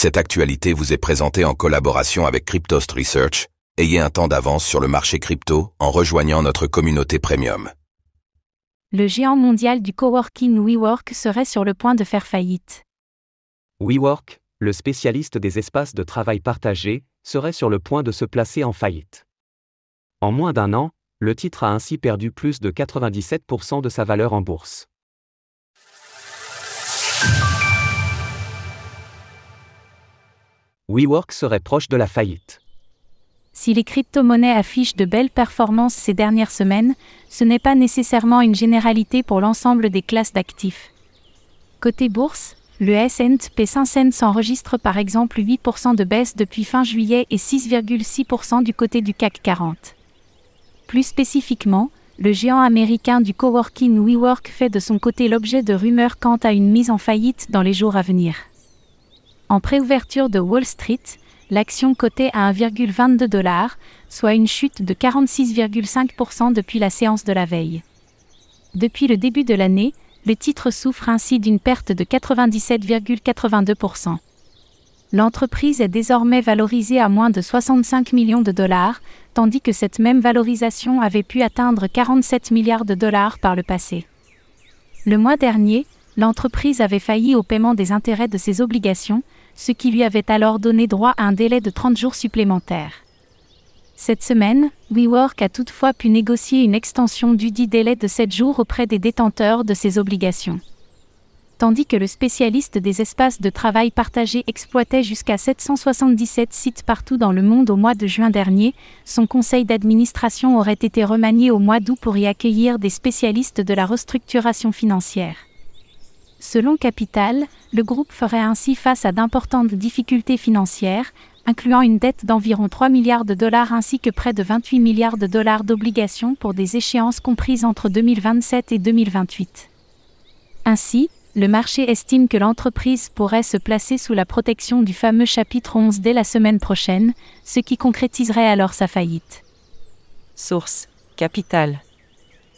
Cette actualité vous est présentée en collaboration avec Cryptost Research. Ayez un temps d'avance sur le marché crypto en rejoignant notre communauté premium. Le géant mondial du coworking WeWork serait sur le point de faire faillite. WeWork, le spécialiste des espaces de travail partagés, serait sur le point de se placer en faillite. En moins d'un an, le titre a ainsi perdu plus de 97% de sa valeur en bourse. WeWork serait proche de la faillite. Si les crypto-monnaies affichent de belles performances ces dernières semaines, ce n'est pas nécessairement une généralité pour l'ensemble des classes d'actifs. Côté bourse, le S&P 500 s'enregistre par exemple 8% de baisse depuis fin juillet et 6,6% du côté du CAC 40. Plus spécifiquement, le géant américain du coworking WeWork fait de son côté l'objet de rumeurs quant à une mise en faillite dans les jours à venir. En préouverture de Wall Street, l'action cotée à 1,22 dollars, soit une chute de 46,5% depuis la séance de la veille. Depuis le début de l'année, le titre souffre ainsi d'une perte de 97,82%. L'entreprise est désormais valorisée à moins de 65 millions de dollars, tandis que cette même valorisation avait pu atteindre 47 milliards de dollars par le passé. Le mois dernier, l'entreprise avait failli au paiement des intérêts de ses obligations, ce qui lui avait alors donné droit à un délai de 30 jours supplémentaires. Cette semaine, WeWork a toutefois pu négocier une extension du dit délai de 7 jours auprès des détenteurs de ses obligations tandis que le spécialiste des espaces de travail partagés exploitait jusqu'à 777 sites partout dans le monde au mois de juin dernier, son conseil d'administration aurait été remanié au mois d'août pour y accueillir des spécialistes de la restructuration financière. Selon Capital, le groupe ferait ainsi face à d'importantes difficultés financières, incluant une dette d'environ 3 milliards de dollars ainsi que près de 28 milliards de dollars d'obligations pour des échéances comprises entre 2027 et 2028. Ainsi, le marché estime que l'entreprise pourrait se placer sous la protection du fameux chapitre 11 dès la semaine prochaine, ce qui concrétiserait alors sa faillite. Source Capital.